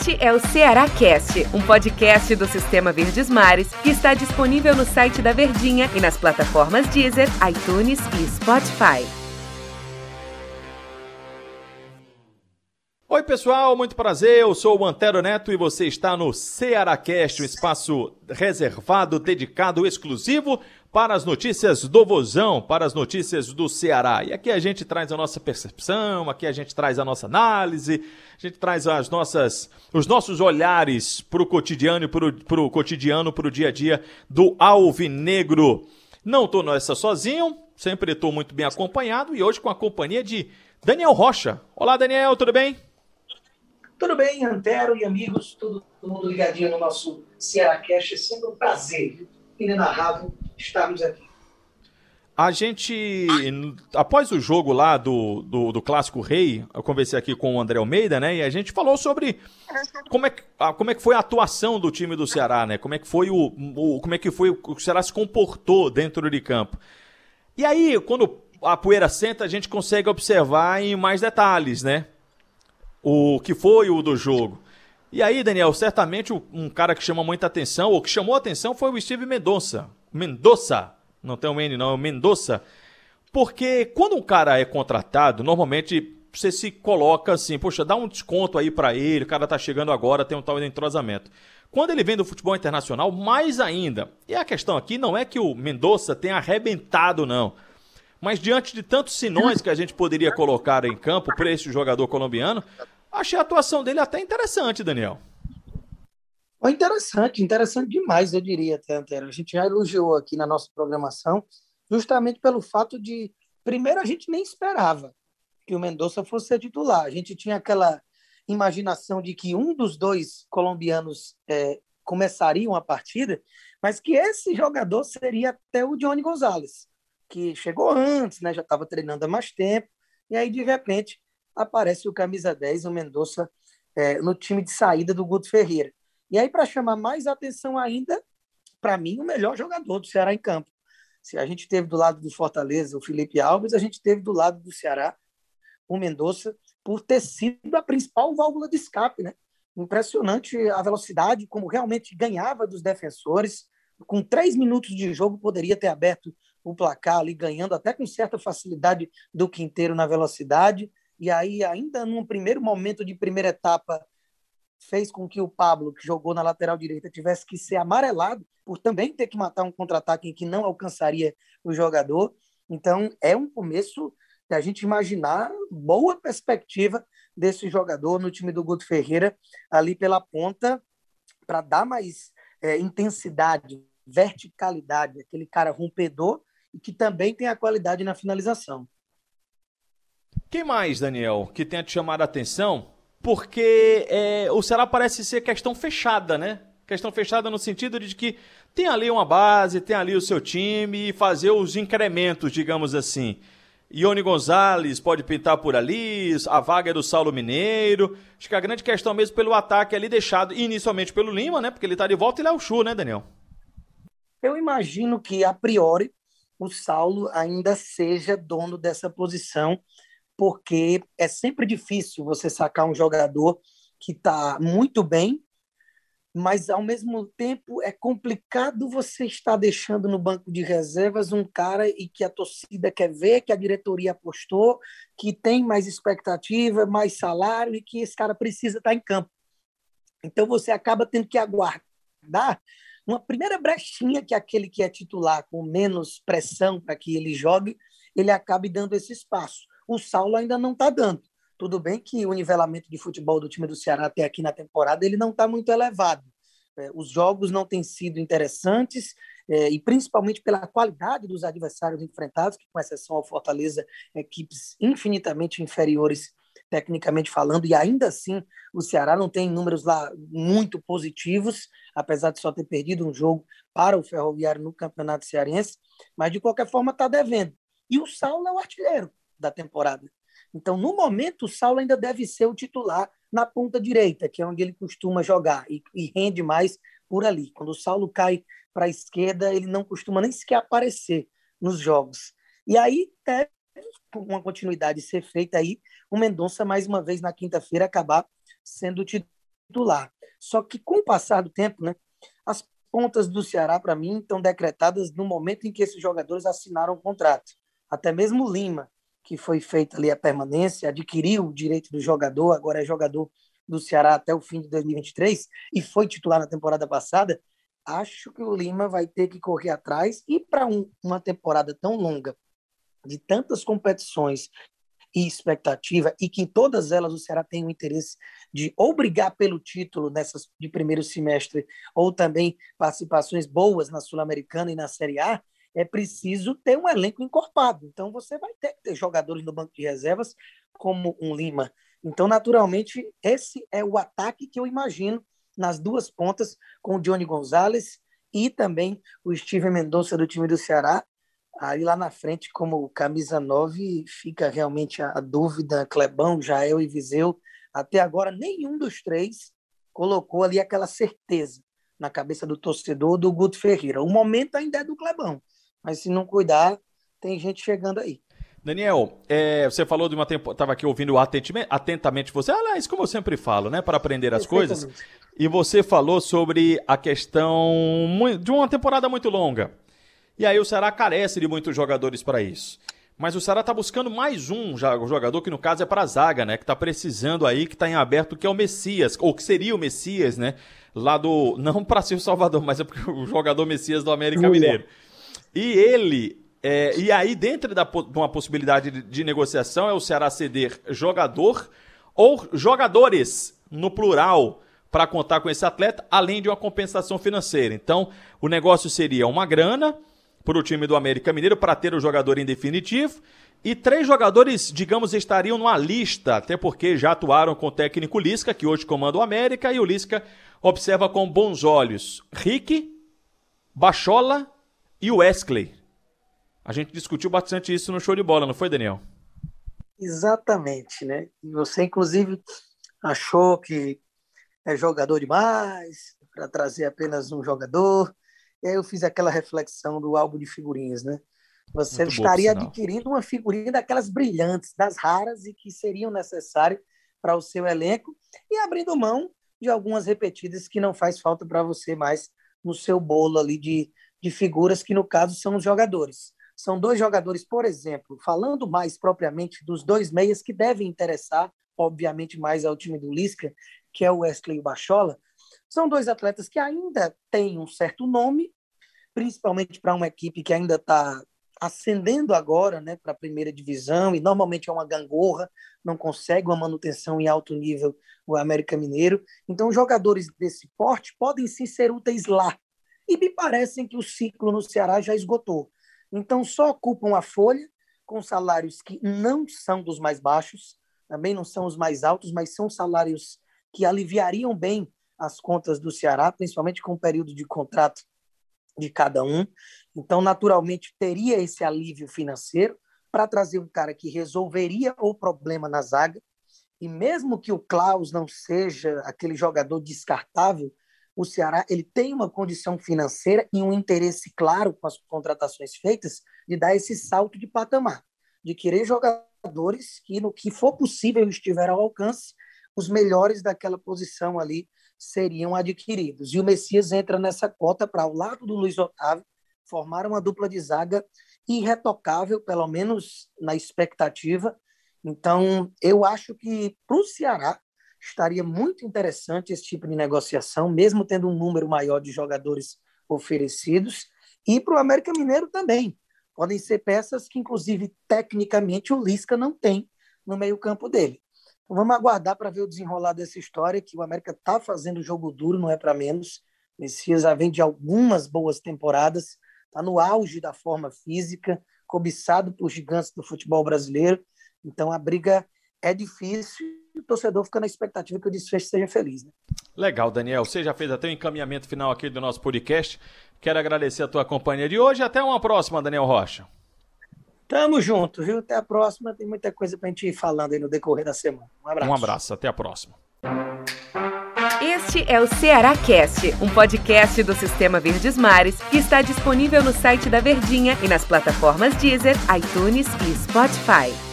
Este é o Ceará Cast, um podcast do Sistema Verdes Mares que está disponível no site da Verdinha e nas plataformas Deezer, iTunes e Spotify. Oi, pessoal, muito prazer. Eu sou o Antero Neto e você está no Cearacast, um espaço reservado, dedicado, exclusivo para as notícias do Vozão, para as notícias do Ceará. E aqui a gente traz a nossa percepção, aqui a gente traz a nossa análise, a gente traz as nossas, os nossos olhares para o cotidiano para o cotidiano, para o dia a dia do Alvinegro. Não estou nessa sozinho, sempre estou muito bem acompanhado e hoje com a companhia de Daniel Rocha. Olá, Daniel, tudo bem? Tudo bem, Antero e amigos, todo mundo ligadinho no nosso Ceará Cash. É sempre um prazer inenarrável estarmos aqui. A gente, após o jogo lá do, do, do, Clássico Rei, eu conversei aqui com o André Almeida, né? E a gente falou sobre como é, que, como é que foi a atuação do time do Ceará, né? Como é que foi o, o como é que foi o Ceará se comportou dentro de campo. E aí, quando a poeira senta, a gente consegue observar em mais detalhes, né? O que foi o do jogo. E aí, Daniel, certamente um cara que chama muita atenção, ou que chamou atenção, foi o Steve Mendonça. Mendonça, não tem um N não, é o Mendonça. Porque quando um cara é contratado, normalmente você se coloca assim, poxa, dá um desconto aí para ele, o cara tá chegando agora, tem um tal de entrosamento. Quando ele vem do futebol internacional, mais ainda. E a questão aqui não é que o Mendonça tenha arrebentado, não. Mas diante de tantos sinões que a gente poderia colocar em campo para esse jogador colombiano, achei a atuação dele até interessante, Daniel. Foi interessante, interessante demais, eu diria até, Antero. A gente já elogiou aqui na nossa programação, justamente pelo fato de, primeiro, a gente nem esperava que o Mendonça fosse ser titular. A gente tinha aquela imaginação de que um dos dois colombianos é, começariam a partida, mas que esse jogador seria até o Johnny Gonzalez, que chegou antes, né, já estava treinando há mais tempo, e aí, de repente, aparece o camisa 10, o Mendonça, é, no time de saída do Guto Ferreira. E aí, para chamar mais atenção ainda, para mim, o melhor jogador do Ceará em campo. Se a gente teve do lado do Fortaleza o Felipe Alves, a gente teve do lado do Ceará o Mendonça, por ter sido a principal válvula de escape, né? Impressionante a velocidade, como realmente ganhava dos defensores. Com três minutos de jogo, poderia ter aberto o placar ali, ganhando até com certa facilidade do Quinteiro na velocidade. E aí, ainda num primeiro momento de primeira etapa, fez com que o Pablo, que jogou na lateral direita, tivesse que ser amarelado por também ter que matar um contra-ataque que não alcançaria o jogador. Então, é um começo de a gente imaginar boa perspectiva desse jogador no time do Guto Ferreira, ali pela ponta, para dar mais é, intensidade, verticalidade, aquele cara rompedor e que também tem a qualidade na finalização. Quem mais, Daniel, que tenha te chamado a atenção porque é, o Ceará parece ser questão fechada, né? Questão fechada no sentido de que tem ali uma base, tem ali o seu time e fazer os incrementos, digamos assim. Ione Gonzalez pode pintar por ali, a vaga é do Saulo Mineiro. Acho que a grande questão mesmo pelo ataque ali deixado inicialmente pelo Lima, né? Porque ele está de volta e ele é o Chu, né, Daniel? Eu imagino que, a priori, o Saulo ainda seja dono dessa posição porque é sempre difícil você sacar um jogador que está muito bem, mas ao mesmo tempo é complicado você estar deixando no banco de reservas um cara e que a torcida quer ver, que a diretoria apostou, que tem mais expectativa, mais salário e que esse cara precisa estar em campo. Então você acaba tendo que aguardar uma primeira brechinha que aquele que é titular com menos pressão para que ele jogue, ele acabe dando esse espaço o Saulo ainda não está dando. Tudo bem que o nivelamento de futebol do time do Ceará até aqui na temporada ele não está muito elevado. É, os jogos não têm sido interessantes é, e principalmente pela qualidade dos adversários enfrentados, que com exceção ao Fortaleza, equipes infinitamente inferiores tecnicamente falando, e ainda assim o Ceará não tem números lá muito positivos, apesar de só ter perdido um jogo para o Ferroviário no Campeonato Cearense, mas de qualquer forma está devendo. E o Saulo é o artilheiro da temporada. Então, no momento, o Saulo ainda deve ser o titular na ponta direita, que é onde ele costuma jogar e, e rende mais por ali. Quando o Saulo cai para a esquerda, ele não costuma nem sequer aparecer nos jogos. E aí deve uma continuidade ser feita aí, o Mendonça mais uma vez na quinta-feira acabar sendo titular. Só que com o passar do tempo, né, as pontas do Ceará, para mim, estão decretadas no momento em que esses jogadores assinaram o contrato. Até mesmo Lima, que foi feita ali a permanência, adquiriu o direito do jogador, agora é jogador do Ceará até o fim de 2023 e foi titular na temporada passada. Acho que o Lima vai ter que correr atrás e para um, uma temporada tão longa, de tantas competições e expectativa, e que em todas elas o Ceará tem o interesse de ou brigar pelo título nessas de primeiro semestre, ou também participações boas na Sul-Americana e na Série A, é preciso ter um elenco encorpado. Então você vai ter que ter jogadores no banco de reservas como um Lima. Então, naturalmente, esse é o ataque que eu imagino nas duas pontas, com o Johnny Gonzalez e também o Steven Mendonça do time do Ceará. Aí lá na frente, como camisa 9, fica realmente a, dúvida, Clebão, Jael e Viseu. Até agora, nenhum dos três colocou ali aquela certeza na cabeça do torcedor do Guto Ferreira. O momento ainda é do Clebão, mas se não cuidar, tem gente chegando aí. Daniel, é, você falou de uma temporada, estava aqui ouvindo atentamente, atentamente você, aliás, como eu sempre falo, né, para aprender as coisas, e você falou sobre a questão de uma temporada muito longa. E aí o Ceará carece de muitos jogadores para isso. Mas o Ceará está buscando mais um jogador, que no caso é para a zaga, né? Que está precisando aí, que está em aberto, que é o Messias, ou que seria o Messias, né? Lá do. Não para ser o Salvador, mas é porque o jogador Messias do América Mineiro. E ele é, e aí, dentro da, de uma possibilidade de, de negociação, é o Ceará ceder jogador ou jogadores, no plural, para contar com esse atleta, além de uma compensação financeira. Então, o negócio seria uma grana para o time do América Mineiro para ter o jogador em definitivo. E três jogadores, digamos, estariam numa lista, até porque já atuaram com o técnico Lisca, que hoje comanda o América, e o Lisca observa com bons olhos Rick, Bachola e Wesley. A gente discutiu bastante isso no show de bola, não foi, Daniel? Exatamente, né? Você, inclusive, achou que é jogador demais para trazer apenas um jogador. E aí eu fiz aquela reflexão do álbum de figurinhas, né? Você Muito estaria adquirindo uma figurinha daquelas brilhantes, das raras e que seriam necessárias para o seu elenco e abrindo mão de algumas repetidas que não faz falta para você mais no seu bolo ali de, de figuras que no caso são os jogadores. São dois jogadores, por exemplo, falando mais propriamente dos dois meias que devem interessar, obviamente, mais ao time do Lisca, que é o Wesley e o Bachola. São dois atletas que ainda têm um certo nome, principalmente para uma equipe que ainda está ascendendo agora né, para a primeira divisão, e normalmente é uma gangorra, não consegue uma manutenção em alto nível o América Mineiro. Então, jogadores desse porte podem sim ser úteis lá. E me parecem que o ciclo no Ceará já esgotou. Então, só ocupam a folha com salários que não são dos mais baixos, também não são os mais altos, mas são salários que aliviariam bem as contas do Ceará, principalmente com o período de contrato de cada um. Então, naturalmente, teria esse alívio financeiro para trazer um cara que resolveria o problema na zaga. E mesmo que o Klaus não seja aquele jogador descartável, o Ceará ele tem uma condição financeira e um interesse claro com as contratações feitas de dar esse salto de patamar, de querer jogadores que, no que for possível, estiver ao alcance, os melhores daquela posição ali seriam adquiridos. E o Messias entra nessa cota para, ao lado do Luiz Otávio, formar uma dupla de zaga irretocável, pelo menos na expectativa. Então, eu acho que para o Ceará estaria muito interessante esse tipo de negociação, mesmo tendo um número maior de jogadores oferecidos, e para o América Mineiro também. Podem ser peças que, inclusive, tecnicamente, o Lisca não tem no meio-campo dele. Então, vamos aguardar para ver o desenrolar dessa história, que o América está fazendo jogo duro, não é para menos. Messias já vem de algumas boas temporadas, está no auge da forma física, cobiçado por gigantes do futebol brasileiro. Então, a briga é difícil e o torcedor fica na expectativa que o desfecho seja feliz. Né? Legal, Daniel. Você já fez até o um encaminhamento final aqui do nosso podcast. Quero agradecer a tua companhia de hoje. Até uma próxima, Daniel Rocha. Tamo junto, viu? Até a próxima. Tem muita coisa pra gente ir falando aí no decorrer da semana. Um abraço. Um abraço. Até a próxima. Este é o Ceará Cast, um podcast do Sistema Verdes Mares que está disponível no site da Verdinha e nas plataformas Deezer, iTunes e Spotify.